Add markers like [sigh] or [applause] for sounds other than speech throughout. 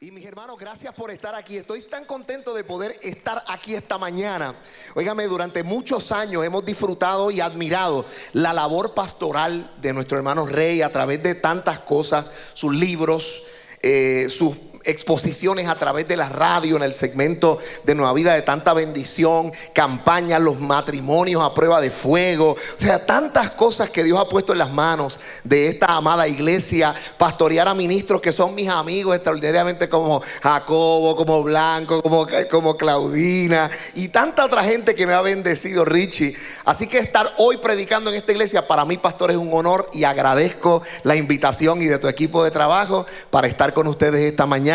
Y mis hermanos, gracias por estar aquí. Estoy tan contento de poder estar aquí esta mañana. Óigame, durante muchos años hemos disfrutado y admirado la labor pastoral de nuestro hermano Rey a través de tantas cosas, sus libros, eh, sus exposiciones a través de la radio en el segmento de Nueva Vida de tanta bendición, campañas, los matrimonios a prueba de fuego, o sea, tantas cosas que Dios ha puesto en las manos de esta amada iglesia, pastorear a ministros que son mis amigos extraordinariamente como Jacobo, como Blanco, como, como Claudina y tanta otra gente que me ha bendecido, Richie. Así que estar hoy predicando en esta iglesia para mí, pastor, es un honor y agradezco la invitación y de tu equipo de trabajo para estar con ustedes esta mañana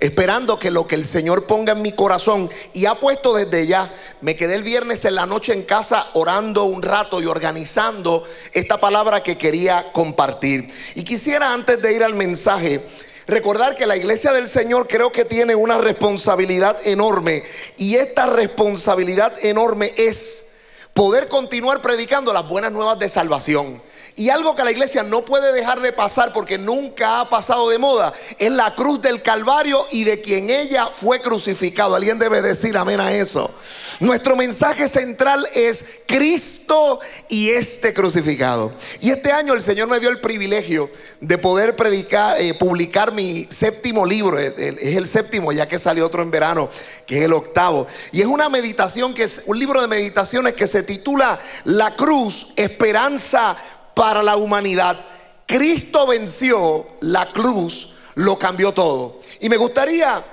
esperando que lo que el Señor ponga en mi corazón y ha puesto desde ya, me quedé el viernes en la noche en casa orando un rato y organizando esta palabra que quería compartir. Y quisiera antes de ir al mensaje, recordar que la iglesia del Señor creo que tiene una responsabilidad enorme y esta responsabilidad enorme es poder continuar predicando las buenas nuevas de salvación. Y algo que la iglesia no puede dejar de pasar porque nunca ha pasado de moda es la cruz del Calvario y de quien ella fue crucificado. Alguien debe decir amén a eso. Nuestro mensaje central es Cristo y este crucificado. Y este año el Señor me dio el privilegio de poder predicar, eh, publicar mi séptimo libro. Es el séptimo ya que salió otro en verano, que es el octavo. Y es una meditación que es un libro de meditaciones que se titula La cruz, esperanza para la humanidad. Cristo venció la cruz, lo cambió todo. Y me gustaría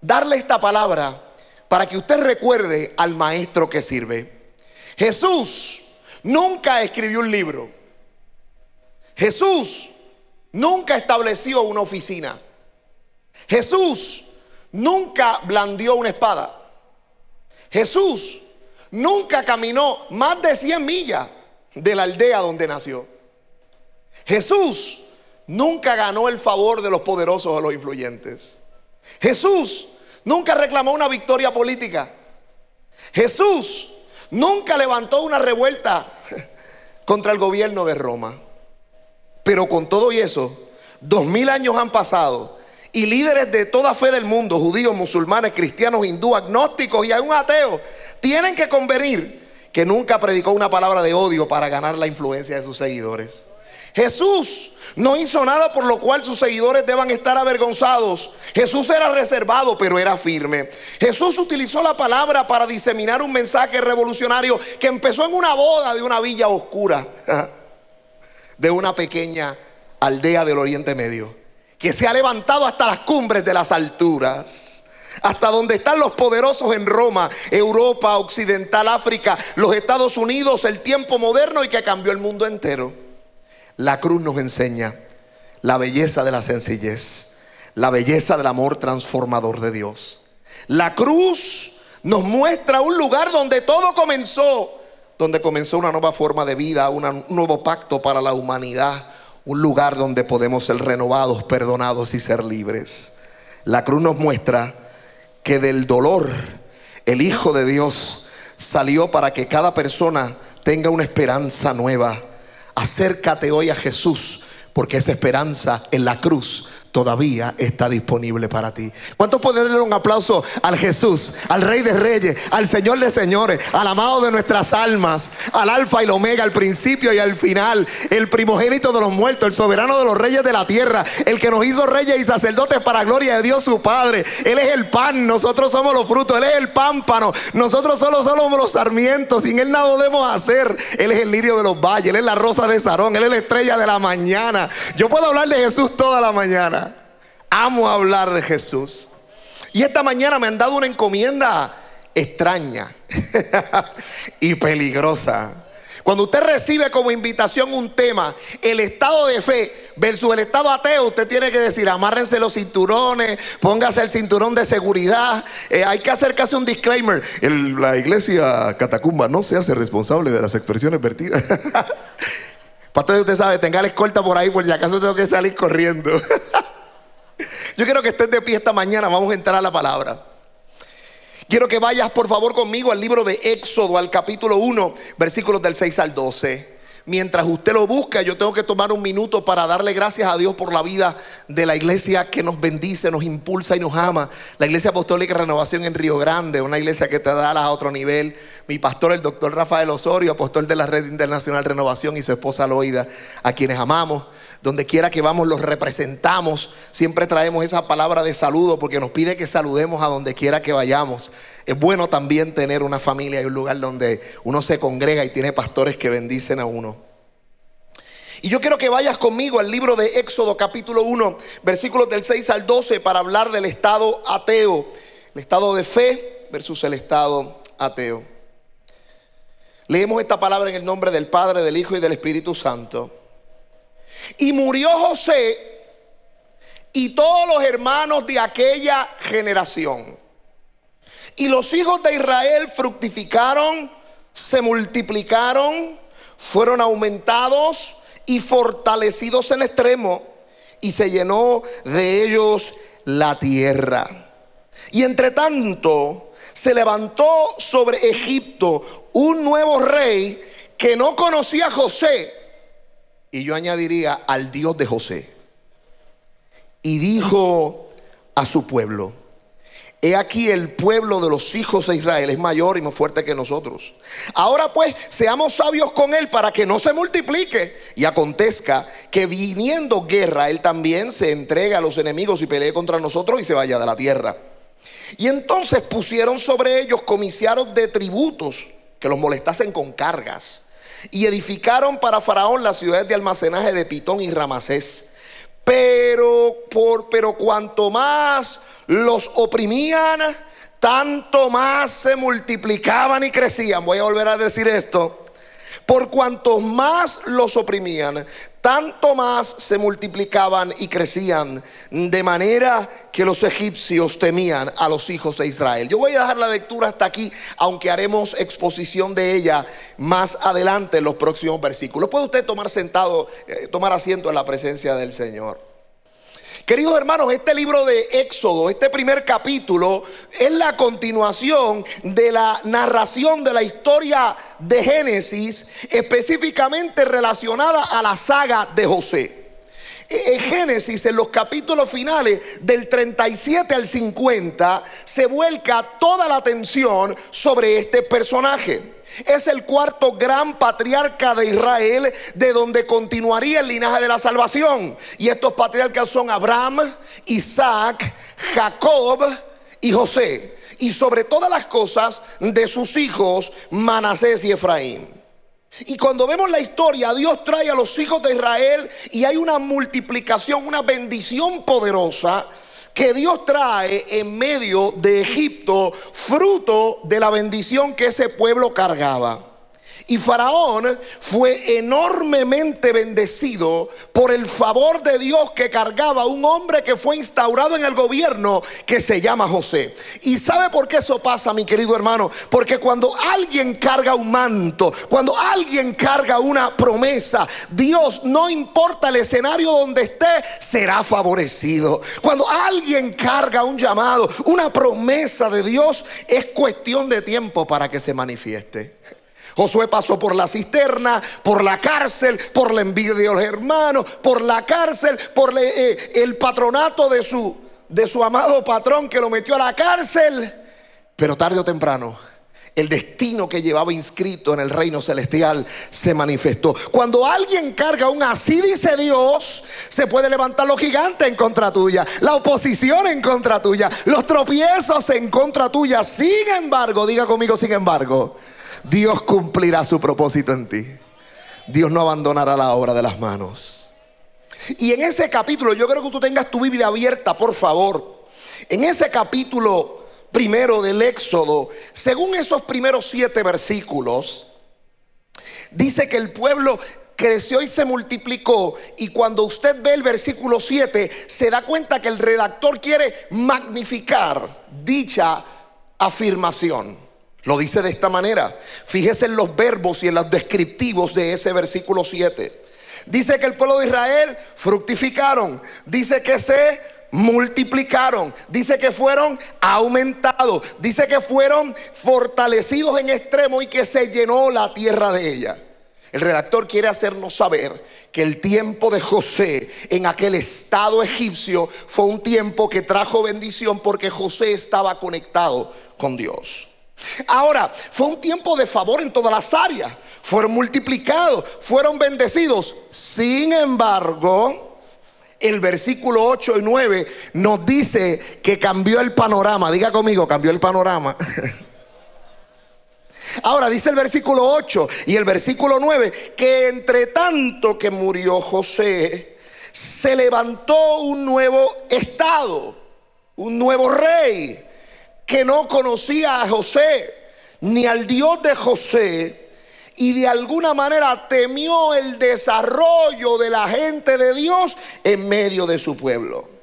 darle esta palabra para que usted recuerde al maestro que sirve. Jesús nunca escribió un libro. Jesús nunca estableció una oficina. Jesús nunca blandió una espada. Jesús nunca caminó más de 100 millas de la aldea donde nació. Jesús nunca ganó el favor de los poderosos o los influyentes. Jesús nunca reclamó una victoria política. Jesús nunca levantó una revuelta [laughs] contra el gobierno de Roma. Pero con todo y eso, dos mil años han pasado y líderes de toda fe del mundo, judíos, musulmanes, cristianos, hindú, agnósticos y aún ateos, tienen que convenir que nunca predicó una palabra de odio para ganar la influencia de sus seguidores. Jesús no hizo nada por lo cual sus seguidores deban estar avergonzados. Jesús era reservado, pero era firme. Jesús utilizó la palabra para diseminar un mensaje revolucionario que empezó en una boda de una villa oscura, [laughs] de una pequeña aldea del Oriente Medio, que se ha levantado hasta las cumbres de las alturas hasta donde están los poderosos en Roma, Europa, Occidental, África, los Estados Unidos, el tiempo moderno y que cambió el mundo entero. La cruz nos enseña la belleza de la sencillez, la belleza del amor transformador de Dios. La cruz nos muestra un lugar donde todo comenzó, donde comenzó una nueva forma de vida, un nuevo pacto para la humanidad, un lugar donde podemos ser renovados, perdonados y ser libres. La cruz nos muestra que del dolor el Hijo de Dios salió para que cada persona tenga una esperanza nueva. Acércate hoy a Jesús, porque esa esperanza en la cruz todavía está disponible para ti. ¿Cuántos pueden darle un aplauso al Jesús, al Rey de Reyes, al Señor de Señores, al amado de nuestras almas, al Alfa y el Omega, al principio y al final, el primogénito de los muertos, el soberano de los reyes de la tierra, el que nos hizo reyes y sacerdotes para gloria de Dios su Padre? Él es el pan, nosotros somos los frutos, Él es el pámpano, nosotros solo somos los sarmientos, sin Él nada podemos hacer. Él es el lirio de los valles, Él es la rosa de Sarón, Él es la estrella de la mañana. Yo puedo hablar de Jesús toda la mañana. Amo hablar de Jesús. Y esta mañana me han dado una encomienda extraña [laughs] y peligrosa. Cuando usted recibe como invitación un tema, el estado de fe versus el estado ateo, usted tiene que decir, amárrense los cinturones, póngase el cinturón de seguridad. Eh, hay que hacer casi un disclaimer. la iglesia catacumba no se hace responsable de las expresiones vertidas. [laughs] Pastor, usted sabe, tenga la escolta por ahí, por si acaso tengo que salir corriendo. [laughs] Yo quiero que estés de pie esta mañana, vamos a entrar a la palabra. Quiero que vayas por favor conmigo al libro de Éxodo, al capítulo 1, versículos del 6 al 12. mientras usted lo busca, yo tengo que tomar un minuto para darle gracias a Dios por la vida de la iglesia que nos bendice, nos impulsa y nos ama. La Iglesia Apostólica Renovación en Río Grande, una iglesia que te da a otro nivel. Mi pastor, el doctor Rafael Osorio, apóstol de la Red Internacional Renovación y su esposa Loida, a quienes amamos. Donde quiera que vamos los representamos. Siempre traemos esa palabra de saludo porque nos pide que saludemos a donde quiera que vayamos. Es bueno también tener una familia y un lugar donde uno se congrega y tiene pastores que bendicen a uno. Y yo quiero que vayas conmigo al libro de Éxodo capítulo 1, versículos del 6 al 12 para hablar del estado ateo, el estado de fe versus el estado ateo. Leemos esta palabra en el nombre del Padre, del Hijo y del Espíritu Santo. Y murió José y todos los hermanos de aquella generación. Y los hijos de Israel fructificaron, se multiplicaron, fueron aumentados y fortalecidos en extremo, y se llenó de ellos la tierra. Y entre tanto se levantó sobre Egipto un nuevo rey que no conocía a José y yo añadiría al Dios de José. Y dijo a su pueblo, he aquí el pueblo de los hijos de Israel es mayor y más fuerte que nosotros. Ahora pues seamos sabios con él para que no se multiplique y acontezca que viniendo guerra, él también se entregue a los enemigos y pelee contra nosotros y se vaya de la tierra. Y entonces pusieron sobre ellos comiciaros de tributos que los molestasen con cargas y edificaron para Faraón las ciudades de almacenaje de Pitón y Ramasés. Pero, por, pero cuanto más los oprimían, tanto más se multiplicaban y crecían. Voy a volver a decir esto. Por cuanto más los oprimían, tanto más se multiplicaban y crecían, de manera que los egipcios temían a los hijos de Israel. Yo voy a dejar la lectura hasta aquí, aunque haremos exposición de ella más adelante en los próximos versículos. Puede usted tomar sentado, eh, tomar asiento en la presencia del Señor. Queridos hermanos, este libro de Éxodo, este primer capítulo, es la continuación de la narración de la historia de Génesis, específicamente relacionada a la saga de José. E, en Génesis, en los capítulos finales del 37 al 50, se vuelca toda la atención sobre este personaje. Es el cuarto gran patriarca de Israel, de donde continuaría el linaje de la salvación. Y estos patriarcas son Abraham, Isaac, Jacob y José. Y sobre todas las cosas de sus hijos, Manasés y Efraín. Y cuando vemos la historia, Dios trae a los hijos de Israel y hay una multiplicación, una bendición poderosa que Dios trae en medio de Egipto, fruto de la bendición que ese pueblo cargaba. Y Faraón fue enormemente bendecido por el favor de Dios que cargaba un hombre que fue instaurado en el gobierno que se llama José. ¿Y sabe por qué eso pasa, mi querido hermano? Porque cuando alguien carga un manto, cuando alguien carga una promesa, Dios, no importa el escenario donde esté, será favorecido. Cuando alguien carga un llamado, una promesa de Dios, es cuestión de tiempo para que se manifieste. Josué pasó por la cisterna, por la cárcel, por la envidia de los hermanos, por la cárcel, por eh, el patronato de su, de su amado patrón que lo metió a la cárcel. Pero tarde o temprano, el destino que llevaba inscrito en el reino celestial se manifestó. Cuando alguien carga un así dice Dios, se puede levantar los gigantes en contra tuya, la oposición en contra tuya, los tropiezos en contra tuya. Sin embargo, diga conmigo, sin embargo, Dios cumplirá su propósito en ti. Dios no abandonará la obra de las manos. Y en ese capítulo, yo creo que tú tengas tu Biblia abierta, por favor. En ese capítulo primero del Éxodo, según esos primeros siete versículos, dice que el pueblo creció y se multiplicó. Y cuando usted ve el versículo 7, se da cuenta que el redactor quiere magnificar dicha afirmación. Lo dice de esta manera. Fíjese en los verbos y en los descriptivos de ese versículo 7. Dice que el pueblo de Israel fructificaron. Dice que se multiplicaron. Dice que fueron aumentados. Dice que fueron fortalecidos en extremo y que se llenó la tierra de ella. El redactor quiere hacernos saber que el tiempo de José en aquel estado egipcio fue un tiempo que trajo bendición porque José estaba conectado con Dios. Ahora, fue un tiempo de favor en todas las áreas. Fueron multiplicados, fueron bendecidos. Sin embargo, el versículo 8 y 9 nos dice que cambió el panorama. Diga conmigo, cambió el panorama. [laughs] Ahora dice el versículo 8 y el versículo 9 que entre tanto que murió José, se levantó un nuevo estado, un nuevo rey que no conocía a José ni al Dios de José y de alguna manera temió el desarrollo de la gente de Dios en medio de su pueblo.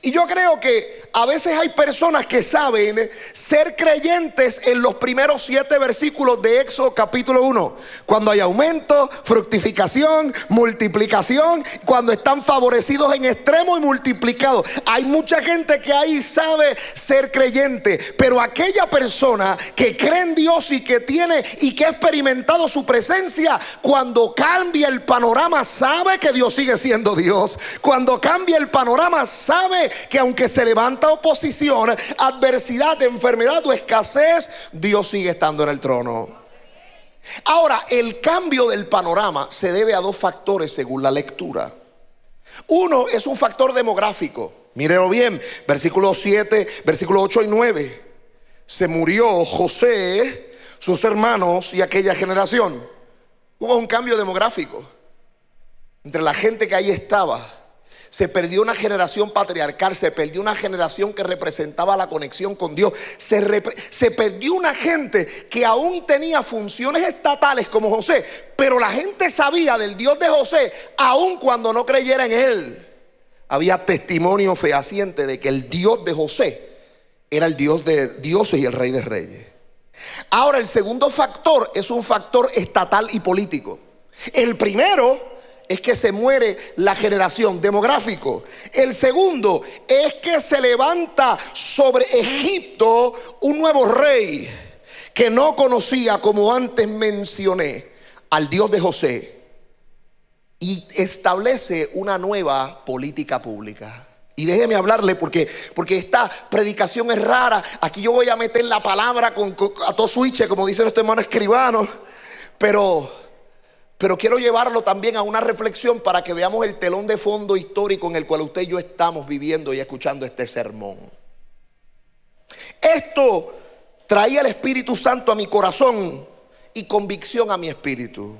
Y yo creo que a veces hay personas que saben ser creyentes en los primeros siete versículos de Éxodo capítulo 1. Cuando hay aumento, fructificación, multiplicación, cuando están favorecidos en extremo y multiplicados. Hay mucha gente que ahí sabe ser creyente, pero aquella persona que cree en Dios y que tiene y que ha experimentado su presencia, cuando cambia el panorama sabe que Dios sigue siendo Dios. Cuando cambia el panorama sabe que aunque se levanta oposición, adversidad, enfermedad o escasez, Dios sigue estando en el trono. Ahora, el cambio del panorama se debe a dos factores según la lectura. Uno es un factor demográfico. Mírelo bien, versículo 7, versículo 8 y 9. Se murió José, sus hermanos y aquella generación. Hubo un cambio demográfico entre la gente que ahí estaba se perdió una generación patriarcal, se perdió una generación que representaba la conexión con Dios, se, se perdió una gente que aún tenía funciones estatales como José, pero la gente sabía del Dios de José aun cuando no creyera en él. Había testimonio fehaciente de que el Dios de José era el Dios de dioses y el Rey de Reyes. Ahora, el segundo factor es un factor estatal y político. El primero es que se muere la generación demográfico. El segundo es que se levanta sobre Egipto un nuevo rey que no conocía, como antes mencioné, al Dios de José y establece una nueva política pública. Y déjeme hablarle porque, porque esta predicación es rara. Aquí yo voy a meter la palabra con, a todo switch, como dice nuestro hermano escribano. Pero pero quiero llevarlo también a una reflexión para que veamos el telón de fondo histórico en el cual usted y yo estamos viviendo y escuchando este sermón. Esto traía el Espíritu Santo a mi corazón y convicción a mi espíritu.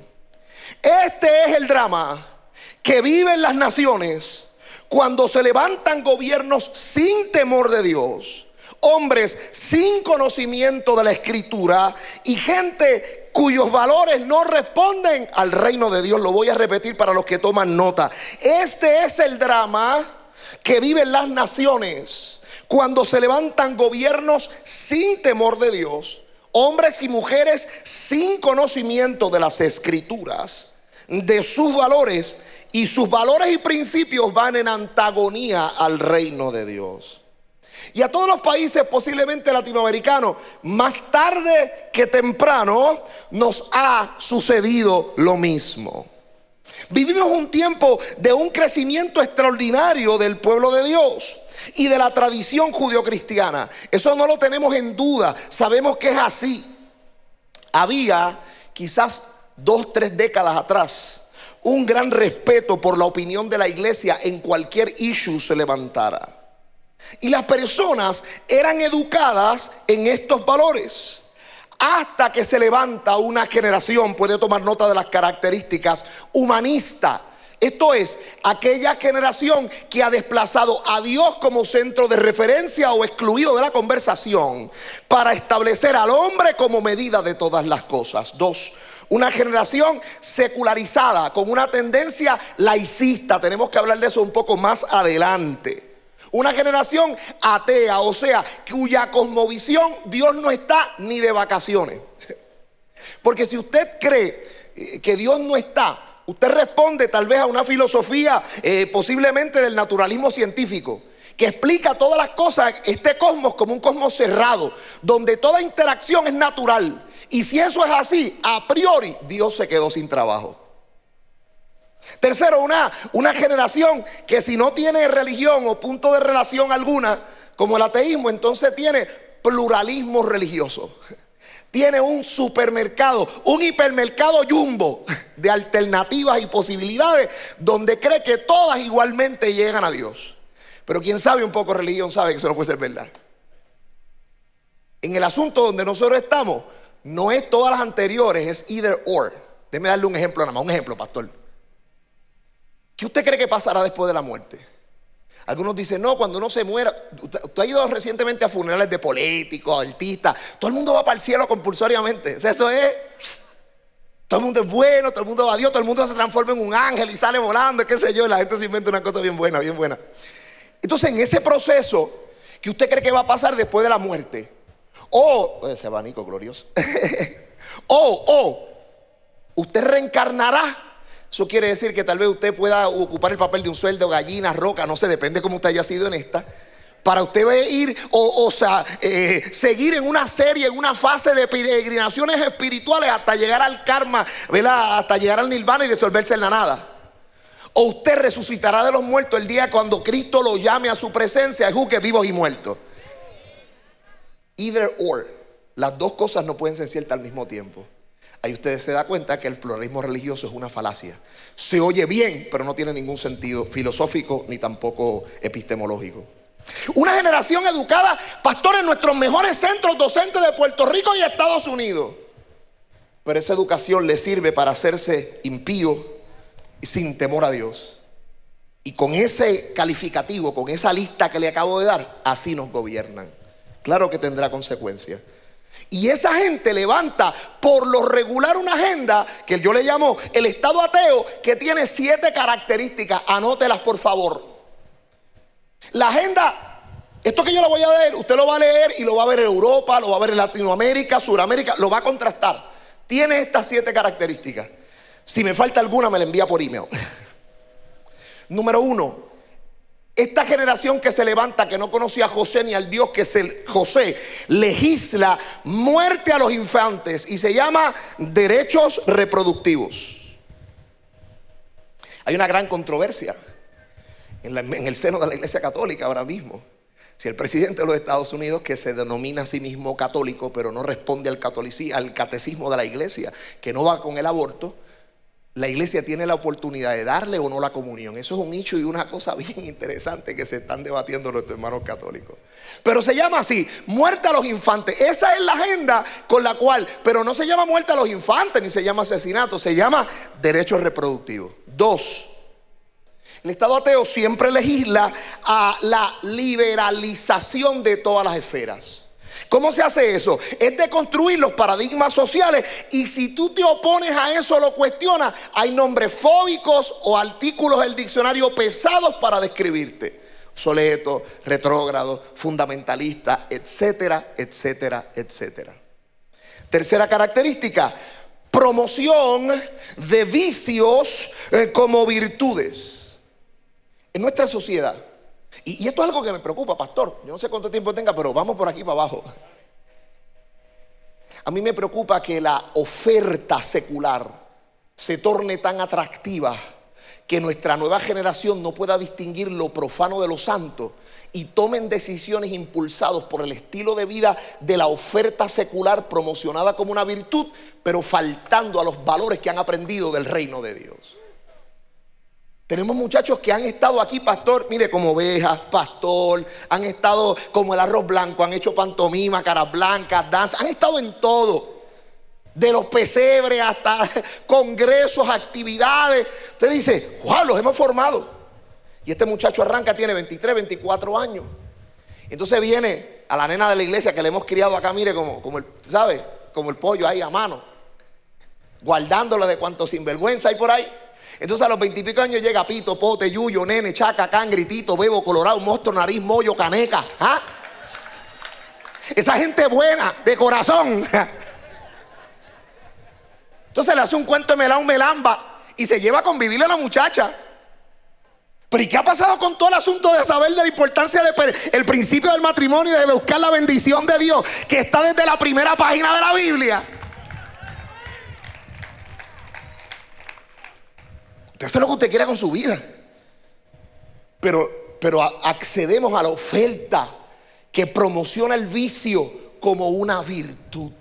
Este es el drama que viven las naciones cuando se levantan gobiernos sin temor de Dios, hombres sin conocimiento de la escritura y gente cuyos valores no responden al reino de Dios. Lo voy a repetir para los que toman nota. Este es el drama que viven las naciones cuando se levantan gobiernos sin temor de Dios, hombres y mujeres sin conocimiento de las escrituras, de sus valores, y sus valores y principios van en antagonía al reino de Dios. Y a todos los países posiblemente latinoamericanos, más tarde que temprano, nos ha sucedido lo mismo. Vivimos un tiempo de un crecimiento extraordinario del pueblo de Dios y de la tradición judio-cristiana. Eso no lo tenemos en duda, sabemos que es así. Había quizás dos, tres décadas atrás un gran respeto por la opinión de la iglesia en cualquier issue se levantara. Y las personas eran educadas en estos valores. Hasta que se levanta una generación, puede tomar nota de las características, humanista. Esto es, aquella generación que ha desplazado a Dios como centro de referencia o excluido de la conversación para establecer al hombre como medida de todas las cosas. Dos, una generación secularizada con una tendencia laicista. Tenemos que hablar de eso un poco más adelante. Una generación atea, o sea, cuya cosmovisión Dios no está ni de vacaciones. [laughs] Porque si usted cree eh, que Dios no está, usted responde tal vez a una filosofía eh, posiblemente del naturalismo científico que explica todas las cosas, este cosmos como un cosmos cerrado, donde toda interacción es natural Y si eso es así, a priori Dios se quedó sin trabajo. Tercero, una, una generación que si no tiene religión o punto de relación alguna, como el ateísmo, entonces tiene pluralismo religioso. Tiene un supermercado, un hipermercado jumbo de alternativas y posibilidades donde cree que todas igualmente llegan a Dios. Pero quien sabe un poco de religión sabe que eso no puede ser verdad. En el asunto donde nosotros estamos, no es todas las anteriores, es either or. Déjeme darle un ejemplo nada más, un ejemplo, pastor. ¿Qué usted cree que pasará después de la muerte? Algunos dicen, no, cuando uno se muera, usted ha ido recientemente a funerales de políticos, artistas, todo el mundo va para el cielo compulsoriamente. eso es, todo el mundo es bueno, todo el mundo va a Dios, todo el mundo se transforma en un ángel y sale volando, qué sé yo, y la gente se inventa una cosa bien buena, bien buena. Entonces, en ese proceso, ¿qué usted cree que va a pasar después de la muerte? O, ese abanico glorioso, [laughs] o, o, usted reencarnará eso quiere decir que tal vez usted pueda ocupar el papel de un sueldo, gallina, roca, no sé, depende cómo usted haya sido en esta. Para usted ir, o, sea, eh, seguir en una serie, en una fase de peregrinaciones espirituales hasta llegar al karma, ¿verdad? Hasta llegar al nirvana y disolverse en la nada. O usted resucitará de los muertos el día cuando Cristo lo llame a su presencia, juzgue vivos y muertos. Either or. Las dos cosas no pueden ser ciertas al mismo tiempo. Ahí ustedes se dan cuenta que el pluralismo religioso es una falacia. Se oye bien, pero no tiene ningún sentido filosófico ni tampoco epistemológico. Una generación educada, pastor, en nuestros mejores centros docentes de Puerto Rico y Estados Unidos. Pero esa educación le sirve para hacerse impío y sin temor a Dios. Y con ese calificativo, con esa lista que le acabo de dar, así nos gobiernan. Claro que tendrá consecuencias. Y esa gente levanta por lo regular una agenda que yo le llamo el Estado ateo, que tiene siete características. Anótelas por favor. La agenda, esto que yo le voy a leer, usted lo va a leer y lo va a ver en Europa, lo va a ver en Latinoamérica, Suramérica, lo va a contrastar. Tiene estas siete características. Si me falta alguna, me la envía por email. [laughs] Número uno, esta generación que se levanta, que no conocía a José ni al Dios que es el José, legisla muerte a los infantes y se llama derechos reproductivos. Hay una gran controversia en, en, el seno de la Iglesia Católica ahora mismo. Si el presidente de los Estados Unidos, que se denomina a sí mismo católico, pero no responde al, al catecismo de la Iglesia, que no va con el aborto, la iglesia tiene la oportunidad de darle o no la comunión. Eso es un hecho y una cosa [laughs] bien interesante que se están debatiendo nuestros hermanos católicos. Pero se llama así, muerte a los infantes. Esa es la agenda con la cual, pero no se llama muerte a los infantes ni se llama asesinato, se llama derechos reproductivos. Dos, el Estado ateo siempre legisla a la liberalización de todas las esferas. ¿Cómo se hace eso? Es de construir los paradigmas sociales y si tú te opones a eso, lo cuestionas, hay nombres fóbicos o artículos del diccionario pesados para describirte. Obsoleto, retrógrado, fundamentalista, etcétera, etcétera, etcétera. Tercera característica, promoción de vicios eh, como virtudes. En nuestra sociedad, y, esto es algo que me preocupa, pastor. Yo no sé cuánto tiempo tenga, pero vamos por aquí para abajo. A mí me preocupa que la oferta secular se torne tan atractiva que nuestra nueva generación no pueda distinguir lo profano de lo santo y tomen decisiones impulsados por el estilo de vida de la oferta secular promocionada como una virtud, pero faltando a los valores que han aprendido del reino de Dios. Tenemos muchachos que han estado aquí, pastor, mire, como ovejas, pastor, han estado como el arroz blanco, han hecho pantomima, caras blancas, danza, han estado en todo. De los pesebres hasta [laughs] congresos, actividades. Usted dice, wow, los hemos formado. Y este muchacho arranca, tiene 23, 24 años. Entonces viene a la nena de la iglesia que le hemos criado acá, mire, como, como el, ¿sabe? Como el pollo ahí a mano. Guardándole de cuanto sinvergüenza hay por ahí. Entonces a los veintipico años llega Pito, Pote, Yuyo, Nene, Chaca, Can, Gritito, Bebo, Colorado, Monstruo, Nariz, Mollo, Caneca. ¿ah? Esa gente buena, de corazón. [laughs] Entonces le hace un cuento de melán, melamba y se lleva a convivirle a la muchacha. Pero ¿y qué ha pasado con todo el asunto de saber de la importancia del principio del matrimonio y de buscar la bendición de Dios que está desde la primera página de la Biblia? Usted hace lo que usted quiera con su vida. Pero, pero accedemos a la oferta que promociona el vicio como una virtud.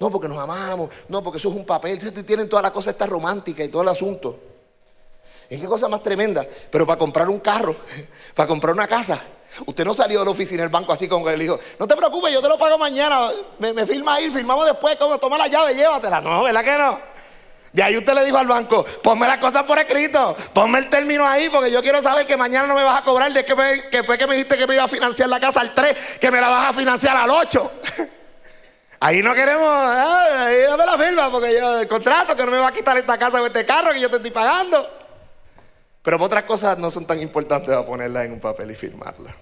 No, porque nos amamos. No, porque eso es un papel. Tienen toda la cosa esta romántica y todo el asunto. ¿Es qué cosa más tremenda? Pero para comprar un carro, [laughs] para comprar una casa, Usted no salió de la oficina del banco así como que le dijo, no te preocupes, yo te lo pago mañana, me, me firma ahí, firmamos después, como toma la llave, llévatela. No, ¿verdad que no? Y ahí usted le dijo al banco, ponme las cosas por escrito, ponme el término ahí, porque yo quiero saber que mañana no me vas a cobrar de que, que fue que me dijiste que me iba a financiar la casa al 3, que me la vas a financiar al 8. [laughs] Ahí no queremos, ahí dame la firma, porque yo, el contrato que no me va a quitar esta casa o este carro que yo te estoy pagando. Pero otras cosas no son tan importantes a ponerlas en un papel y firmarlas.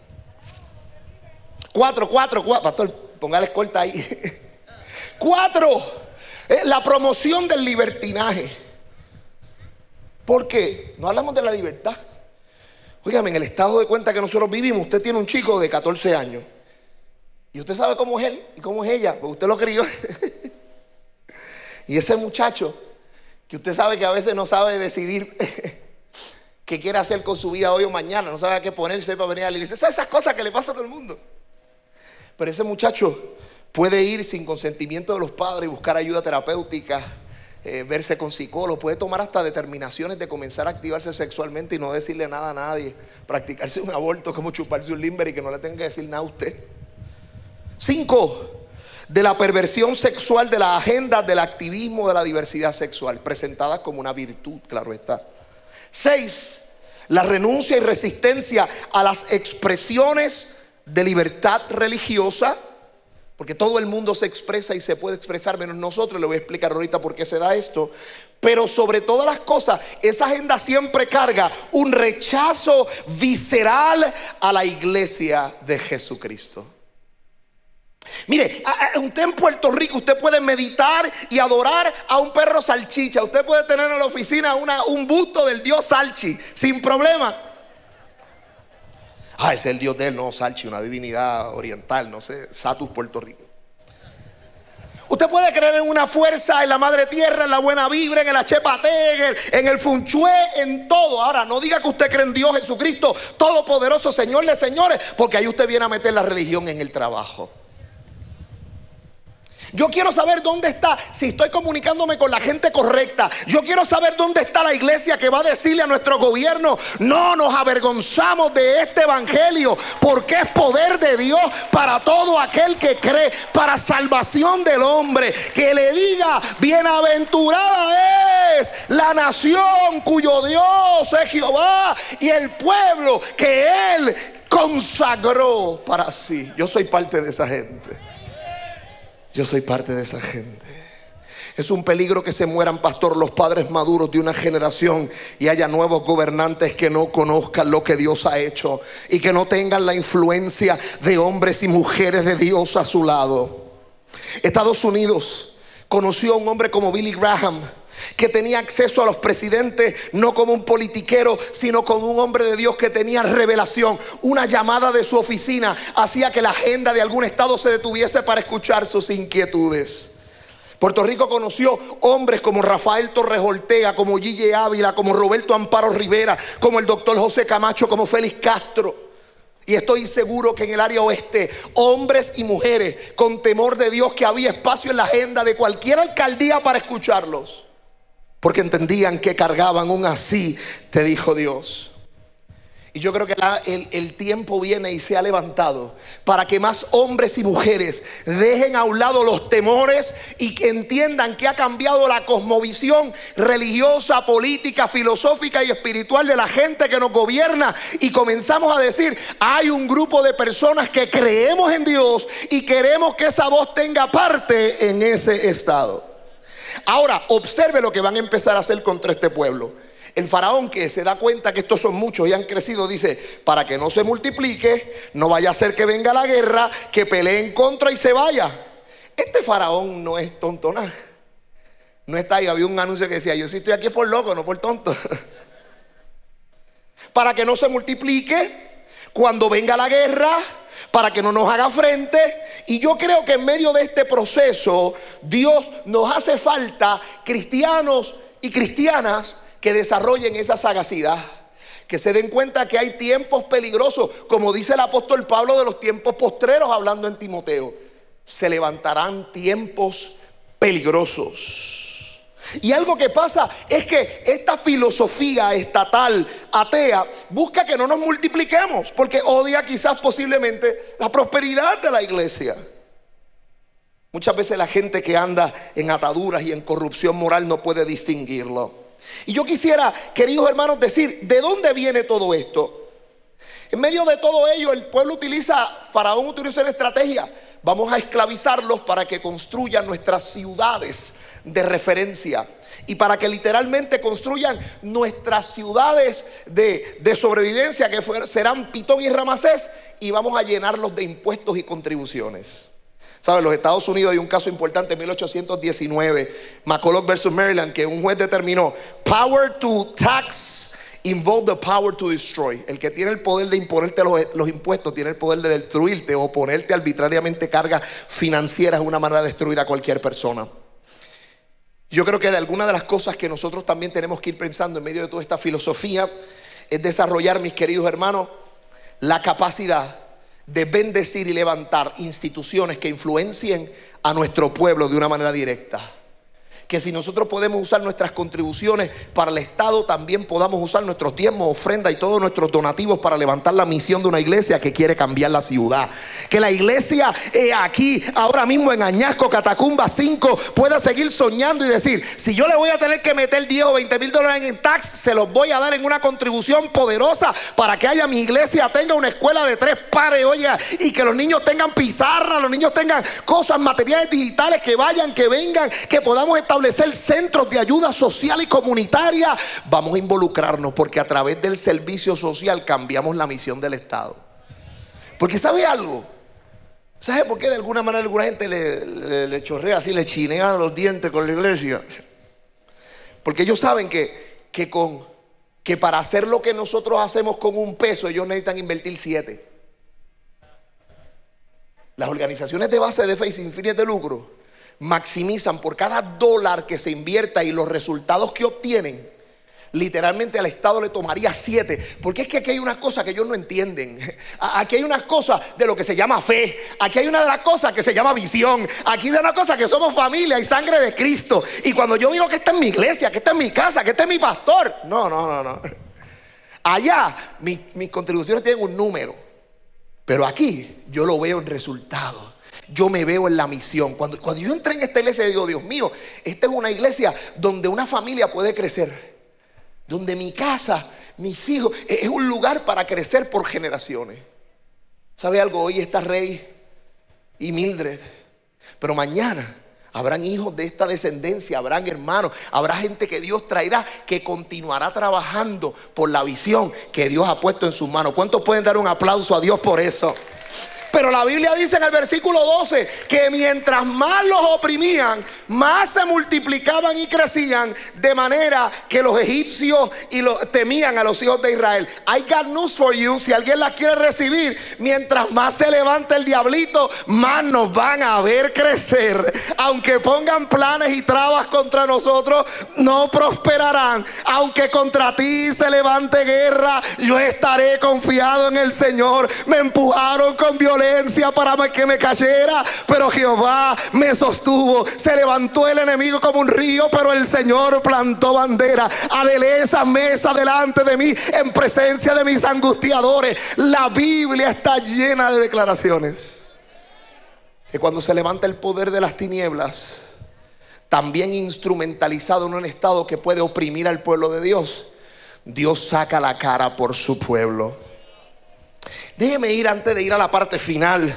Cuatro, cuatro, cuatro. Pastor, póngale escolta ahí. [laughs] cuatro. Eh, la promoción del libertinaje. ¿Por qué? No hablamos de la libertad. Óigame, en el estado de cuenta que nosotros vivimos, usted tiene un chico de 14 años. Y usted sabe cómo es él y cómo es ella, porque usted lo crió. [laughs] y ese muchacho, que usted sabe que a veces no sabe decidir [laughs] qué quiere hacer con su vida hoy o mañana, no sabe a qué ponerse para venir a la iglesia. Esas cosas que le pasa a todo el mundo. Pero ese muchacho puede ir sin consentimiento de los padres y buscar ayuda terapéutica, eh, verse con psicólogos, puede tomar hasta determinaciones de comenzar a activarse sexualmente y no decirle nada a nadie, practicarse un aborto como chuparse un limber y que no le tenga que decir nada a usted. Cinco, de la perversión sexual de la agenda del activismo de la diversidad sexual, presentada como una virtud, claro está. Seis, la renuncia y resistencia a las expresiones de libertad religiosa, porque todo el mundo se expresa y se puede expresar menos nosotros, le voy a explicar ahorita por qué se da esto, pero sobre todas las cosas, esa agenda siempre carga un rechazo visceral a la iglesia de Jesucristo. Mire, usted en Puerto Rico usted puede meditar y adorar a un perro salchicha. Usted puede tener en la oficina un busto del dios salchi sin problema. Ah, es el dios de él, no, Salchi, una divinidad oriental, no sé, Satus Puerto Rico. Usted puede creer en una fuerza, en la madre tierra, en la buena vibra, en el achepate, en el, en el funchue, en todo. Ahora, no diga que usted cree en Dios Jesucristo, todopoderoso, Señor de señores, porque ahí usted viene a meter la religión en el trabajo. Yo quiero saber dónde está, si estoy comunicándome con la gente correcta. Yo quiero saber dónde está la iglesia que va a decirle a nuestro gobierno, no nos avergonzamos de este evangelio, porque es poder de Dios para todo aquel que cree, para salvación del hombre. Que le diga, bienaventurada es la nación cuyo Dios es Jehová y el pueblo que él consagró para sí. Yo soy parte de esa gente. Yo soy parte de esa gente. Es un peligro que se mueran, pastor, los padres maduros de una generación y haya nuevos gobernantes que no conozcan lo que Dios ha hecho y que no tengan la influencia de hombres y mujeres de Dios a su lado. Estados Unidos conoció a un hombre como Billy Graham que tenía acceso a los presidentes no como un politiquero, sino como un hombre de Dios que tenía revelación. Una llamada de su oficina hacía que la agenda de algún estado se detuviese para escuchar sus inquietudes. Puerto Rico conoció hombres como Rafael Torres Ortega, como Gille Ávila, como Roberto Amparo Rivera, como el doctor José Camacho, como Félix Castro. Y estoy seguro que en el área oeste, hombres y mujeres con temor de Dios, que había espacio en la agenda de cualquier alcaldía para escucharlos. Porque entendían que cargaban un así, te dijo Dios. Y yo creo que el, tiempo viene y se ha levantado para que más hombres y mujeres dejen a un lado los temores y que entiendan que ha cambiado la cosmovisión religiosa, política, filosófica y espiritual de la gente que nos gobierna. Y comenzamos a decir, hay un grupo de personas que creemos en Dios y queremos que esa voz tenga parte en ese estado. Ahora, observe lo que van a empezar a hacer contra este pueblo. El faraón que se da cuenta que estos son muchos y han crecido, dice, para que no se multiplique, no vaya a ser que venga la guerra, que peleen contra y se vaya. Este faraón no es tonto nada. No está ahí, había un anuncio que decía, yo sí estoy aquí por loco, no por tonto. [laughs] para que no se multiplique, cuando venga la guerra, para que no nos haga frente. Y yo creo que en medio de este proceso Dios nos hace falta cristianos y cristianas que desarrollen esa sagacidad, que se den cuenta que hay tiempos peligrosos, como dice el apóstol Pablo de los tiempos postreros hablando en Timoteo. Se levantarán tiempos peligrosos. Y algo que pasa es que esta filosofía estatal atea busca que no nos multipliquemos, porque odia quizás posiblemente la prosperidad de la iglesia. Muchas veces la gente que anda en ataduras y en corrupción moral no puede distinguirlo. Y yo quisiera, queridos hermanos, decir, ¿de dónde viene todo esto? En medio de todo ello, el pueblo utiliza, Faraón utiliza una estrategia. Vamos a esclavizarlos para que construyan nuestras ciudades de referencia y para que literalmente construyan nuestras ciudades de, sobrevivencia que serán Pitón y Ramasés y vamos a llenarlos de impuestos y contribuciones. ¿Saben? Los Estados Unidos hay un caso importante en 1819, McCulloch versus Maryland, que un juez determinó, power to tax involve the power to destroy. El que tiene el poder de imponerte los, impuestos tiene el poder de destruirte o ponerte arbitrariamente cargas financieras una manera de destruir a cualquier persona. Yo creo que de alguna de las cosas que nosotros también tenemos que ir pensando en medio de toda esta filosofía es desarrollar, mis queridos hermanos, la capacidad de bendecir y levantar instituciones que influencien a nuestro pueblo de una manera directa que si nosotros podemos usar nuestras contribuciones para el Estado, también podamos usar nuestros diezmos, ofrendas y todos nuestros donativos para levantar la misión de una iglesia que quiere cambiar la ciudad. Que la iglesia eh, aquí, ahora mismo en Añasco, Catacumba 5, pueda seguir soñando y decir, si yo le voy a tener que meter 10 o 20 mil dólares en tax, se los voy a dar en una contribución poderosa para que haya mi iglesia, tenga una escuela de tres pares, oiga, y que los niños tengan pizarra, los niños tengan cosas, materiales digitales que vayan, que vengan, que podamos estar establecer centros de ayuda social y comunitaria, vamos a involucrarnos porque a través del servicio social cambiamos la misión del Estado. Porque ¿sabe algo? ¿Sabe por qué de alguna manera alguna gente le, chorrea así, le chinea los dientes con la iglesia? Porque ellos saben que, que, con, que para hacer lo que nosotros hacemos con un peso, ellos necesitan invertir siete. Las organizaciones de base de fe y sin fines de lucro maximizan por cada dólar que se invierta y los resultados que obtienen, literalmente al Estado le tomaría siete. Porque es que aquí hay unas cosas que ellos no entienden. [laughs] Aquí hay unas cosas de lo que se llama fe. Aquí hay una de las cosas que se llama visión. Aquí hay una cosa que somos familia y sangre de Cristo. Y cuando yo digo que está en mi iglesia, que está en mi casa, que está en mi pastor. No, no, no, no. [laughs] Allá mis, mis contribuciones tienen un número. Pero aquí yo lo veo en resultados yo me veo en la misión. Cuando, cuando yo entré en esta iglesia, digo, Dios mío, esta es una iglesia donde una familia puede crecer. Donde mi casa, mis hijos, e, es un lugar para crecer por generaciones. ¿Sabe algo? Hoy está Rey y Mildred. Pero mañana habrán hijos de esta descendencia, habrán hermanos, habrá gente que Dios traerá que continuará trabajando por la visión que Dios ha puesto en sus manos. ¿Cuántos pueden dar un aplauso a Dios por eso? Pero la Biblia dice en el versículo 12 que mientras más los oprimían, más se multiplicaban y crecían, de manera que los egipcios y los, temían a los hijos de Israel. I got news for you. Si alguien las quiere recibir, mientras más se levanta el diablito, más nos van a ver crecer. Aunque pongan planes y trabas contra nosotros, no prosperarán. Aunque contra ti se levante guerra, yo estaré confiado en el Señor. Me empujaron con violencia para que me cayera, pero Jehová me sostuvo. Se levantó el enemigo como un río, pero el Señor plantó bandera. Adele esa mesa delante de mí en presencia de mis angustiadores. La Biblia está llena de declaraciones. Que cuando se levanta el poder de las tinieblas, también instrumentalizado en un estado que puede oprimir al pueblo de Dios, Dios saca la cara por su pueblo. Déjeme ir antes de ir a la parte final.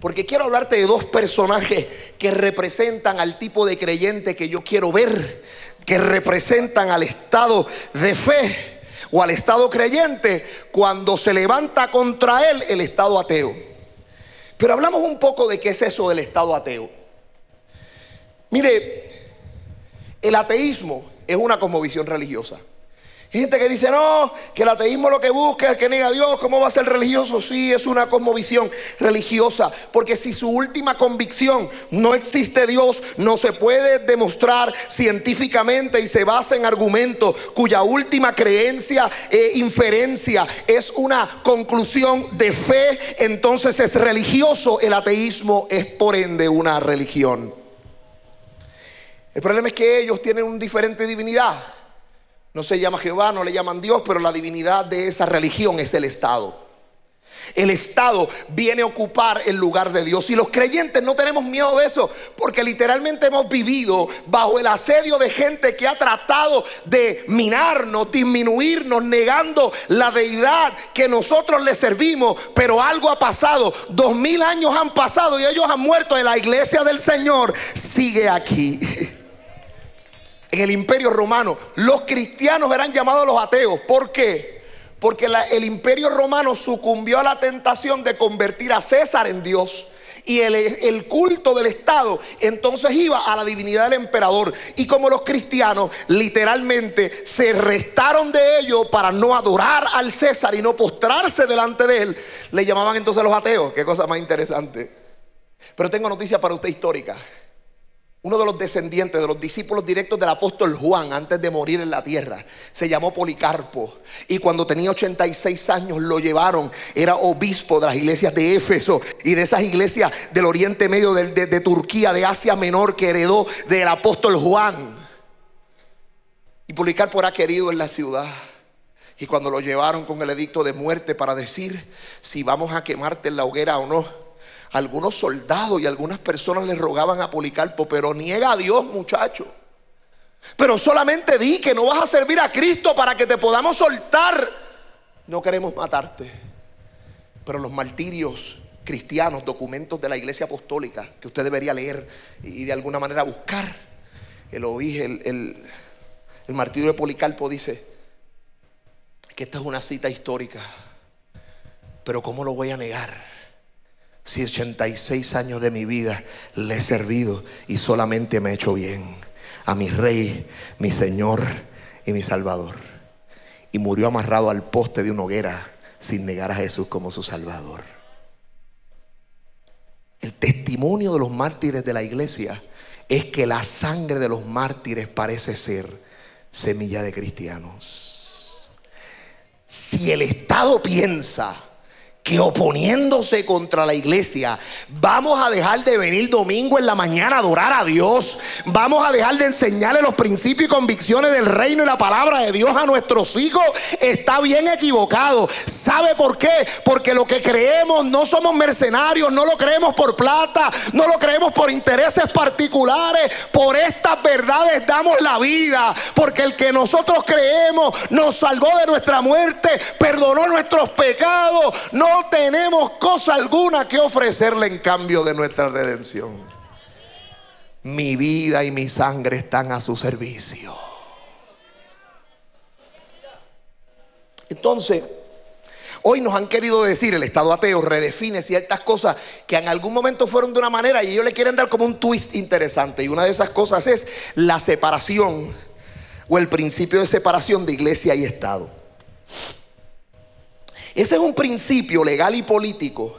Porque quiero hablarte de dos personajes que representan al tipo de creyente que yo quiero ver, que representan al estado de fe o al estado creyente cuando se levanta contra él el estado ateo. Pero hablamos un poco de qué es eso del estado ateo. Mire, el ateísmo es una cosmovisión religiosa. Gente que dice, no, que el ateísmo lo que busca es el que niega a Dios. ¿Cómo va a ser religioso? Sí, es una cosmovisión religiosa. Porque si su última convicción no existe Dios, no se puede demostrar científicamente y se basa en argumentos cuya última creencia e inferencia es una conclusión de fe, entonces es religioso. El ateísmo es por ende una religión. El problema es que ellos tienen una diferente divinidad. No se llama Jehová, no le llaman Dios, pero la divinidad de esa religión es el Estado. El Estado viene a ocupar el lugar de Dios. Y los creyentes no tenemos miedo de eso, porque literalmente hemos vivido bajo el asedio de gente que ha tratado de minarnos, disminuirnos, negando la deidad que nosotros le servimos. Pero algo ha pasado. Dos mil años han pasado y ellos han muerto. Y la iglesia del Señor sigue aquí. [laughs] en el imperio romano, los cristianos eran llamados los ateos. ¿Por qué? Porque el imperio romano sucumbió a la tentación de convertir a César en Dios. Y el, culto del Estado entonces iba a la divinidad del emperador. Y como los cristianos literalmente se restaron de ello para no adorar al César y no postrarse delante de él, le llamaban entonces los ateos. Qué cosa más interesante. Pero tengo noticia para usted histórica uno de los descendientes de los discípulos directos del apóstol Juan antes de morir en la tierra. Se llamó Policarpo. Y cuando tenía 86 años lo llevaron. Era obispo de las iglesias de Éfeso y de esas iglesias del Oriente Medio, de, Turquía, de Asia Menor que heredó del apóstol Juan. Y Policarpo era querido en la ciudad. Y cuando lo llevaron con el edicto de muerte para decir si vamos a quemarte en la hoguera o no algunos soldados y algunas personas le rogaban a Policarpo, pero niega a Dios, muchacho. Pero solamente di que no vas a servir a Cristo para que te podamos soltar. No queremos matarte. Pero los martirios cristianos, documentos de la iglesia apostólica que usted debería leer y de alguna manera buscar. El, el, el, el martirio de Policarpo dice que esta es una cita histórica. Pero ¿cómo lo voy a negar? Si 86 años de mi vida le he servido y solamente me he hecho bien a mi rey, mi Señor y mi Salvador. Y murió amarrado al poste de una hoguera sin negar a Jesús como su Salvador. El testimonio de los mártires de la iglesia es que la sangre de los mártires parece ser semilla de cristianos. Si el Estado piensa que oponiéndose contra la iglesia, vamos a dejar de venir domingo en la mañana a adorar a Dios, vamos a dejar de enseñarle los principios y convicciones del reino y la palabra de Dios a nuestros hijos, está bien equivocado. ¿Sabe por qué? Porque lo que creemos no somos mercenarios, no lo creemos por plata, no lo creemos por intereses particulares, por estas verdades damos la vida, porque el que nosotros creemos nos salvó de nuestra muerte, perdonó nuestros pecados, no no tenemos cosa alguna que ofrecerle en cambio de nuestra redención. Mi vida y mi sangre están a su servicio. Entonces, hoy nos han querido decir, el Estado ateo redefine ciertas cosas que en algún momento fueron de una manera y ellos le quieren dar como un twist interesante. Y una de esas cosas es la separación o el principio de separación de iglesia y Estado. Ese es un principio legal y político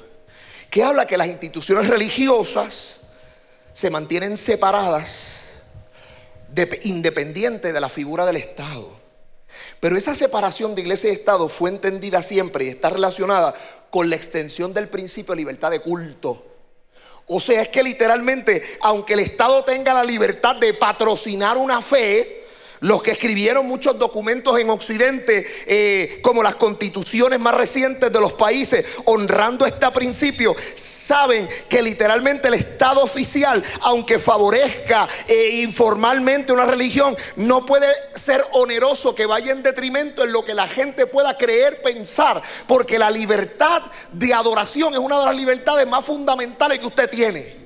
que habla que las instituciones religiosas se mantienen separadas, de, independientes de la figura del Estado. Pero esa separación de iglesia y Estado fue entendida siempre y está relacionada con la extensión del principio de libertad de culto. O sea, es que literalmente, aunque el Estado tenga la libertad de patrocinar una fe, los que escribieron muchos documentos en Occidente, eh, como las constituciones más recientes de los países, honrando este principio, saben que literalmente el Estado oficial, aunque favorezca eh, informalmente una religión, no puede ser oneroso que vaya en detrimento en lo que la gente pueda creer, pensar, porque la libertad de adoración es una de las libertades más fundamentales que usted tiene.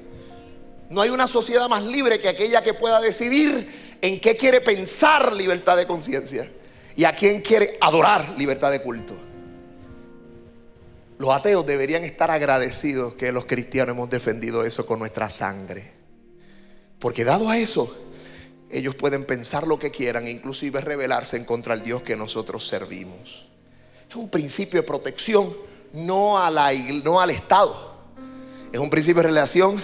No hay una sociedad más libre que aquella que pueda decidir en qué quiere pensar libertad de conciencia y a quién quiere adorar libertad de culto. Los ateos deberían estar agradecidos que los cristianos hemos defendido eso con nuestra sangre. Porque dado a eso, ellos pueden pensar lo que quieran, inclusive rebelarse en contra del Dios que nosotros servimos. Es un principio de protección, no, a la, no al Estado. Es un principio de relación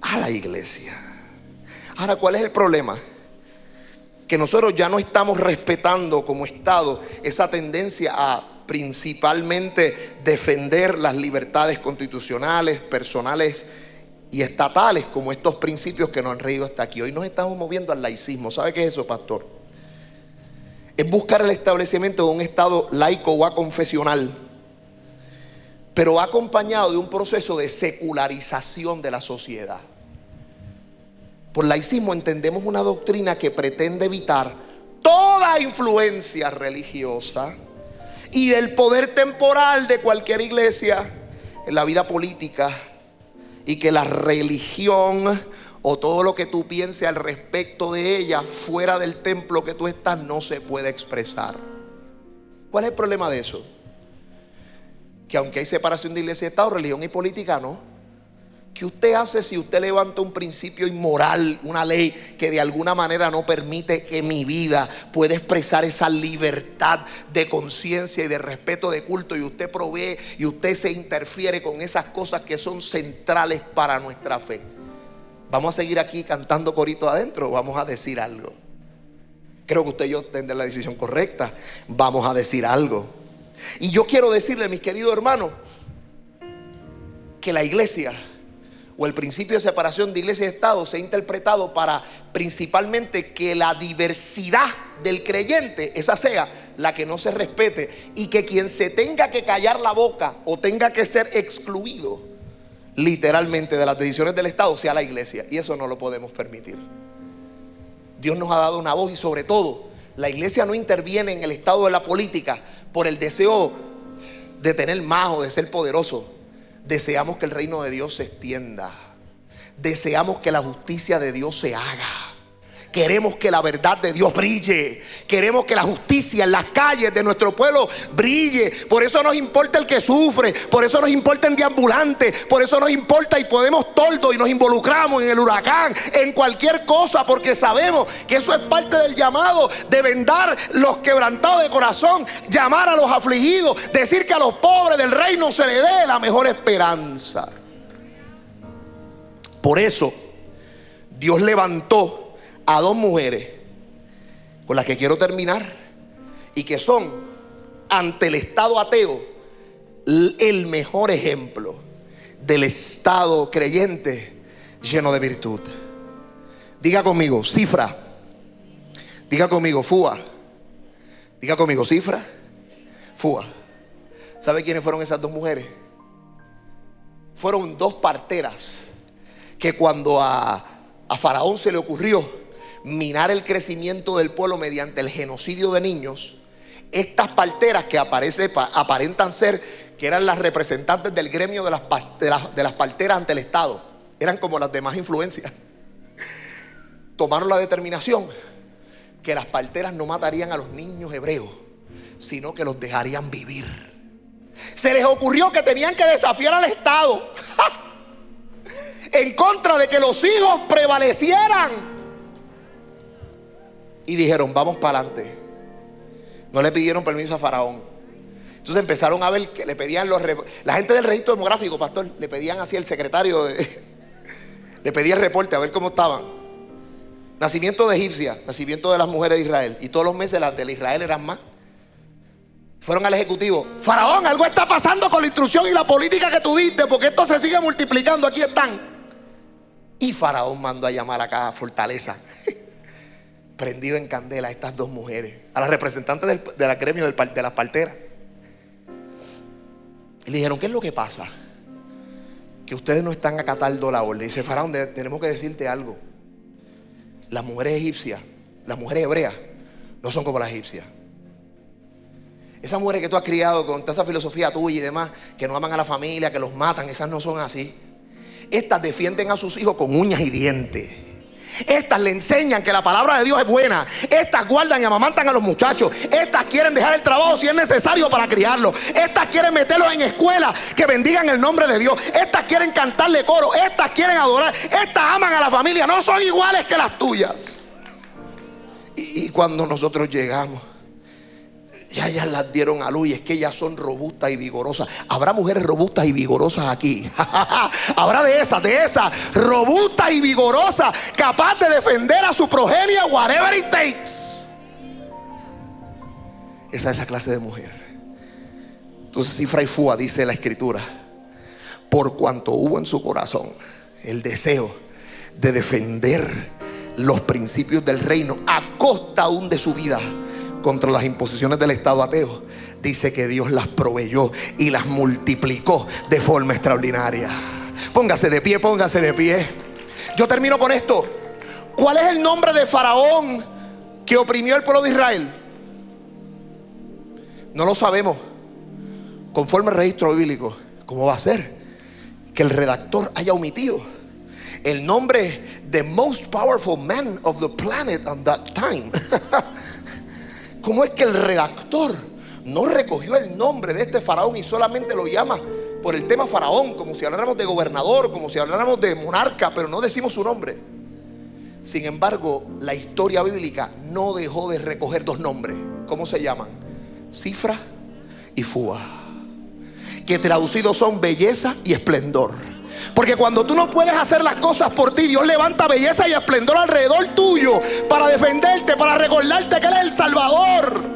a la iglesia. Ahora, ¿cuál es el problema? Que nosotros ya no estamos respetando como Estado esa tendencia a principalmente defender las libertades constitucionales, personales y estatales como estos principios que nos han reído hasta aquí. Hoy nos estamos moviendo al laicismo. ¿Sabe qué es eso, pastor? Es buscar el establecimiento de un Estado laico o confesional, pero acompañado de un proceso de secularización de la sociedad. Por laicismo entendemos una doctrina que pretende evitar toda influencia religiosa y el poder temporal de cualquier iglesia en la vida política y que la religión o todo lo que tú pienses al respecto de ella fuera del templo que tú estás no se puede expresar. ¿Cuál es el problema de eso? Que aunque hay separación de iglesia y Estado, religión y política no. ¿Qué usted hace si usted levanta un principio inmoral, una ley que de alguna manera no permite que mi vida pueda expresar esa libertad de conciencia y de respeto de culto y usted provee y usted se interfiere con esas cosas que son centrales para nuestra fe? Vamos a seguir aquí cantando corito adentro, vamos a decir algo. Creo que usted y yo tendrán la decisión correcta. Vamos a decir algo. Y yo quiero decirle, mis queridos hermanos, que la iglesia o el principio de separación de iglesia y Estado se ha interpretado para principalmente que la diversidad del creyente, esa sea la que no se respete y que quien se tenga que callar la boca o tenga que ser excluido literalmente de las decisiones del Estado sea la iglesia. Y eso no lo podemos permitir. Dios nos ha dado una voz y sobre todo la iglesia no interviene en el estado de la política por el deseo de tener más o de ser poderoso deseamos que el reino de Dios se extienda. Deseamos que la justicia de Dios se haga. Queremos que la verdad de Dios brille. Queremos que la justicia en las calles de nuestro pueblo brille. Por eso nos importa el que sufre. Por eso nos importa el deambulante. Por eso nos importa y podemos toldo y nos involucramos en el huracán, en cualquier cosa, porque sabemos que eso es parte del llamado de vendar los quebrantados de corazón, llamar a los afligidos, decir que a los pobres del reino se le dé la mejor esperanza. Por eso Dios levantó a dos mujeres con las que quiero terminar y que son ante el Estado ateo el mejor ejemplo del Estado creyente lleno de virtud. Diga conmigo, cifra. Diga conmigo, fua. Diga conmigo, cifra. Fua. ¿Sabe quiénes fueron esas dos mujeres? Fueron dos parteras que cuando a, a Faraón se le ocurrió minar el crecimiento del pueblo mediante el genocidio de niños, estas parteras que aparece, aparentan ser que eran las representantes del gremio de las, de, las, parteras ante el Estado, eran como las demás influencias, [laughs] tomaron la determinación que las parteras no matarían a los niños hebreos, sino que los dejarían vivir. Se les ocurrió que tenían que desafiar al Estado [laughs] en contra de que los hijos prevalecieran y dijeron, vamos para adelante. No le pidieron permiso a Faraón. Entonces empezaron a ver que le pedían los... La gente del registro demográfico, pastor, le pedían así el secretario, [laughs] le pedía el reporte a ver cómo estaban. Nacimiento de egipcia, nacimiento de las mujeres de Israel. Y todos los meses las de Israel eran más. Fueron al ejecutivo. Faraón, algo está pasando con la instrucción y la política que tuviste, porque esto se sigue multiplicando. Aquí están. Y Faraón mandó a llamar acá a Fortaleza [laughs] prendido en candela a estas dos mujeres, a las representantes de la gremio de las parteras. Y le dijeron, ¿qué es lo que pasa? Que ustedes no están acatando la orden. Y dice, Faraón, tenemos que decirte algo. Las mujeres egipcias, las mujeres hebreas, no son como las egipcias. Esas mujeres que tú has criado con toda esa filosofía tuya y demás, que no aman a la familia, que los matan, esas no son así. Estas defienden a sus hijos con uñas y dientes. Estas le enseñan que la palabra de Dios es buena. Estas guardan y amamantan a los muchachos. Estas quieren dejar el trabajo si es necesario para criarlos. Estas quieren meterlos en escuelas que bendigan el nombre de Dios. Estas quieren cantarle coro. Estas quieren adorar. Estas aman a la familia. No son iguales que las tuyas. Y, cuando nosotros llegamos, ya ellas las dieron a luz y es que ellas son robustas y vigorosas. Habrá mujeres robustas y vigorosas aquí. [laughs] Habrá de esas, de esas, robustas y vigorosas, capaz de defender a su progenia, whatever it takes. Esa es esa clase de mujer. Entonces, cifra y fua, dice la escritura, por cuanto hubo en su corazón el deseo de defender los principios del reino a costa aún de su vida contra las imposiciones del Estado ateo, dice que Dios las proveyó y las multiplicó de forma extraordinaria. Póngase de pie, póngase de pie. Yo termino con esto. ¿Cuál es el nombre de Faraón que oprimió el pueblo de Israel? No lo sabemos. Conforme el registro bíblico, ¿cómo va a ser que el redactor haya omitido el nombre de most powerful man of the planet at that time? [laughs] ¿Cómo es que el redactor no recogió el nombre de este faraón y solamente lo llama por el tema faraón, como si habláramos de gobernador, como si habláramos de monarca, pero no decimos su nombre? Sin embargo, la historia bíblica no dejó de recoger dos nombres. ¿Cómo se llaman? Cifra y Fua. Que traducidos son belleza y esplendor. Porque cuando tú no puedes hacer las cosas por ti, Dios levanta belleza y esplendor alrededor tuyo para defenderte, para recordarte que Él es el Salvador.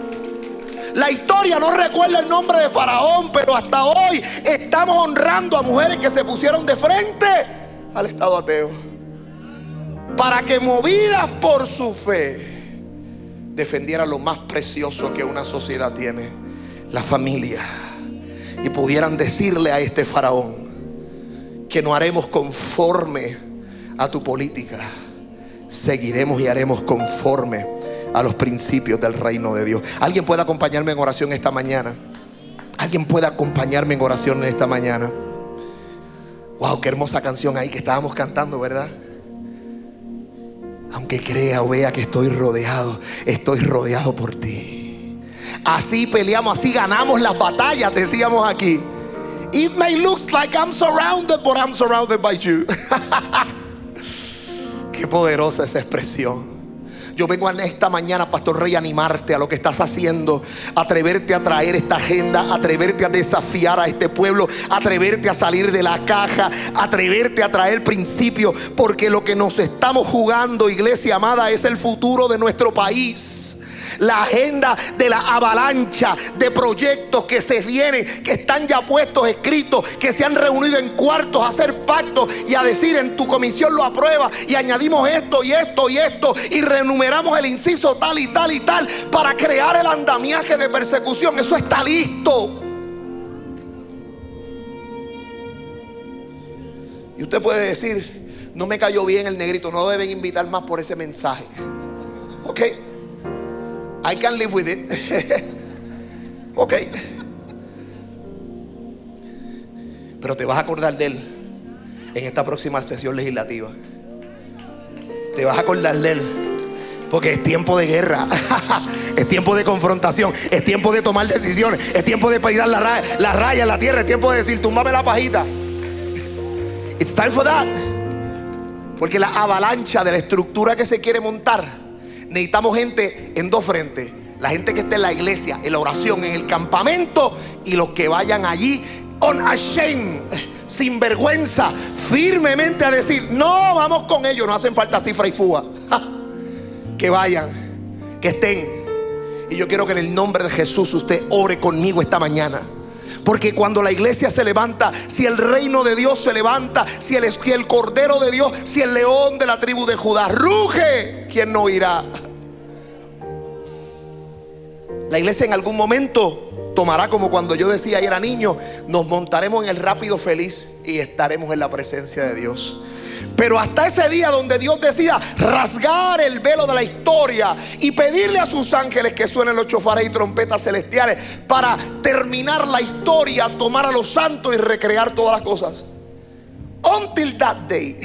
La historia no recuerda el nombre de Faraón, pero hasta hoy estamos honrando a mujeres que se pusieron de frente al Estado ateo. Para que movidas por su fe defendieran lo más precioso que una sociedad tiene, la familia. Y pudieran decirle a este faraón, que no haremos conforme a tu política. Seguiremos y haremos conforme a los principios del reino de Dios. ¿Alguien puede acompañarme en oración esta mañana? ¿Alguien puede acompañarme en oración esta mañana? Wow, qué hermosa canción ahí que estábamos cantando, ¿verdad? Aunque crea o vea que estoy rodeado, estoy rodeado por ti. Así peleamos, así ganamos las batallas, decíamos aquí. It may look like I'm surrounded, but I'm surrounded by you. [laughs] Qué poderosa esa expresión. Yo vengo en esta mañana, Pastor Rey, a animarte a lo que estás haciendo, atreverte a traer esta agenda, atreverte a desafiar a este pueblo, atreverte a salir de la caja, atreverte a traer principios, porque lo que nos estamos jugando, iglesia amada, es el futuro de nuestro país la agenda de la avalancha de proyectos que se vienen, que están ya puestos, escritos, que se han reunido en cuartos a hacer pactos y a decir en tu comisión lo aprueba y añadimos esto y esto y esto y renumeramos el inciso tal y tal y tal para crear el andamiaje de persecución. Eso está listo. Y usted puede decir, no me cayó bien el negrito, no deben invitar más por ese mensaje. Ok. I can live with it. [laughs] ok. Pero te vas a acordar de él en esta próxima sesión legislativa. Te vas a acordar de él. Porque es tiempo de guerra, [laughs] es tiempo de confrontación, es tiempo de tomar decisiones, es tiempo de pedir la, raya, la raya en la tierra, es tiempo de decir, túmbame la pajita. It's time for that. Porque la avalancha de la estructura que se quiere montar necesitamos gente en dos frentes. La gente que esté en la iglesia, en la oración, en el campamento y los que vayan allí on shame sin vergüenza, firmemente a decir, no, vamos con ellos, no hacen falta cifra y fuga. que vayan, que estén. Y yo quiero que en el nombre de Jesús usted ore conmigo esta mañana. Porque cuando la iglesia se levanta, si el reino de Dios se levanta, si el, si el cordero de Dios, si el león de la tribu de Judá ruge, ¿quién no irá? La iglesia en algún momento tomará como cuando yo decía y era niño, nos montaremos en el rápido feliz y estaremos en la presencia de Dios. Pero hasta ese día donde Dios decida rasgar el velo de la historia y pedirle a sus ángeles que suenen los chofares y trompetas celestiales para terminar la historia, tomar a los santos y recrear todas las cosas. Until that day,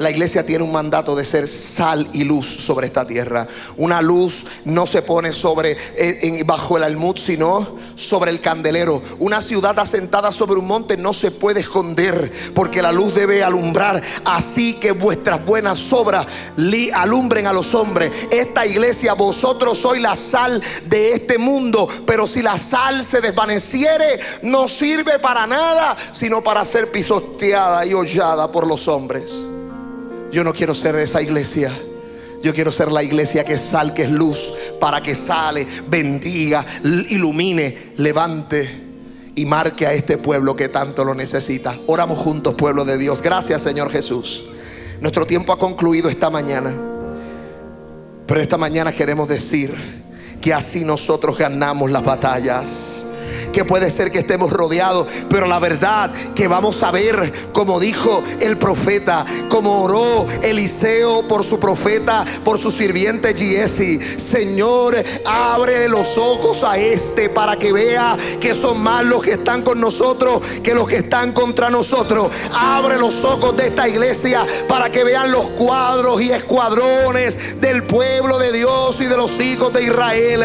La iglesia tiene un mandato de ser sal y luz sobre esta tierra. Una luz no se pone sobre eh, bajo el almud, sino sobre el candelero. Una ciudad asentada sobre un monte no se puede esconder, porque la luz debe alumbrar. Así que vuestras buenas obras alumbren a los hombres. Esta iglesia, vosotros sois la sal de este mundo, pero si la sal se desvaneciere, no sirve para nada, sino para ser pisoteada y hollada por los hombres. Yo no quiero ser esa iglesia. Yo quiero ser la iglesia que sal, que es luz, para que sale, bendiga, ilumine, levante y marque a este pueblo que tanto lo necesita. Oramos juntos, pueblo de Dios. Gracias, Señor Jesús. Nuestro tiempo ha concluido esta mañana. Pero esta mañana queremos decir que así nosotros ganamos las batallas que puede ser que estemos rodeados, pero la verdad que vamos a ver, como dijo el profeta, como oró Eliseo por su profeta, por su sirviente Giesi, Señor, abre los ojos a este para que vea que son más los que están con nosotros que los que están contra nosotros. Abre los ojos de esta iglesia para que vean los cuadros y escuadrones del pueblo de Dios y de los hijos de Israel.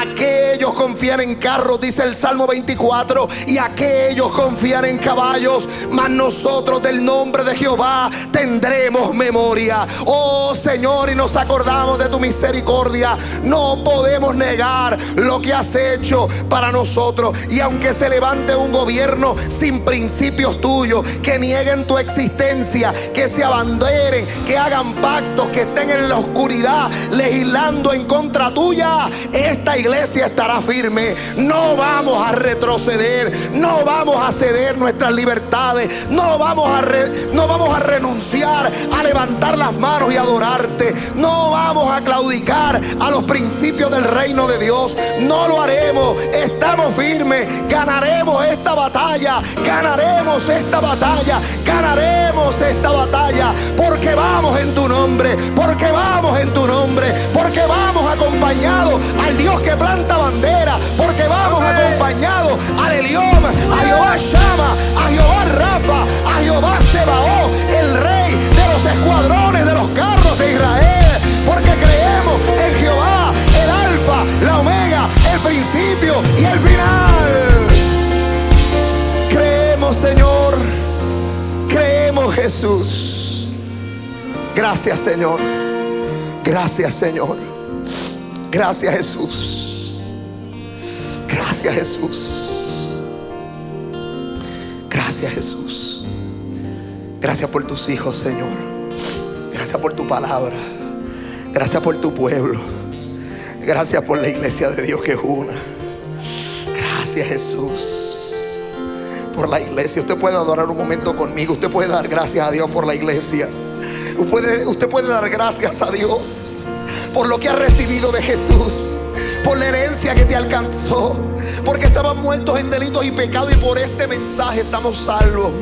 Aquellos confían en carros, dice el Salmo 24, y aquellos confían en caballos, mas nosotros del nombre de Jehová tendremos memoria. Oh Señor, y nos acordamos de tu misericordia. No podemos negar lo que has hecho para nosotros. Y aunque se levante un gobierno sin principios tuyos, que nieguen tu existencia, que se abanderen, que hagan pactos, que estén en la oscuridad legislando en contra tuya, esta iglesia estará firme. No vamos a retroceder, no vamos a ceder nuestras libertades, no vamos a, no vamos a renunciar a levantar las manos y adorarte, no vamos a claudicar a los principios del reino de Dios, no lo haremos, estamos firmes, ganaremos esta batalla, ganaremos esta batalla, ganaremos esta batalla, porque vamos en tu nombre, porque vamos en tu nombre, porque vamos acompañados al Dios que planta bandera, porque vamos acompañados al Elión, a Jehová Shama, a Jehová Rafa, a Jehová Sebaó, el rey de los escuadrones de los carros de Israel, porque creemos en Jehová, el alfa, la omega, el principio y el final. Creemos, Señor, creemos, Jesús. Gracias, Señor. Gracias, Señor. Gracias, Jesús. Gracias, Jesús. Gracias Jesús. Gracias por tus hijos, Señor. Gracias por tu palabra. Gracias por tu pueblo. Gracias por la iglesia de Dios que es una. Gracias Jesús. Por la iglesia. Usted puede adorar un momento conmigo. Usted puede dar gracias a Dios por la iglesia. Usted puede, usted puede dar gracias a Dios por lo que ha recibido de Jesús por la herencia que te alcanzó, porque estaban muertos en delitos y pecados y por este mensaje estamos salvos.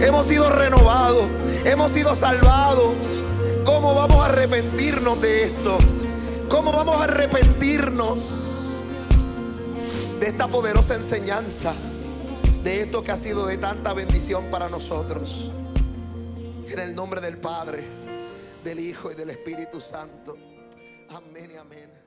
Hemos sido renovados, hemos sido salvados. ¿Cómo vamos a arrepentirnos de esto? ¿Cómo vamos a arrepentirnos de esta poderosa enseñanza? De esto que ha sido de tanta bendición para nosotros. En el nombre del Padre, del Hijo y del Espíritu Santo. Amén y amén.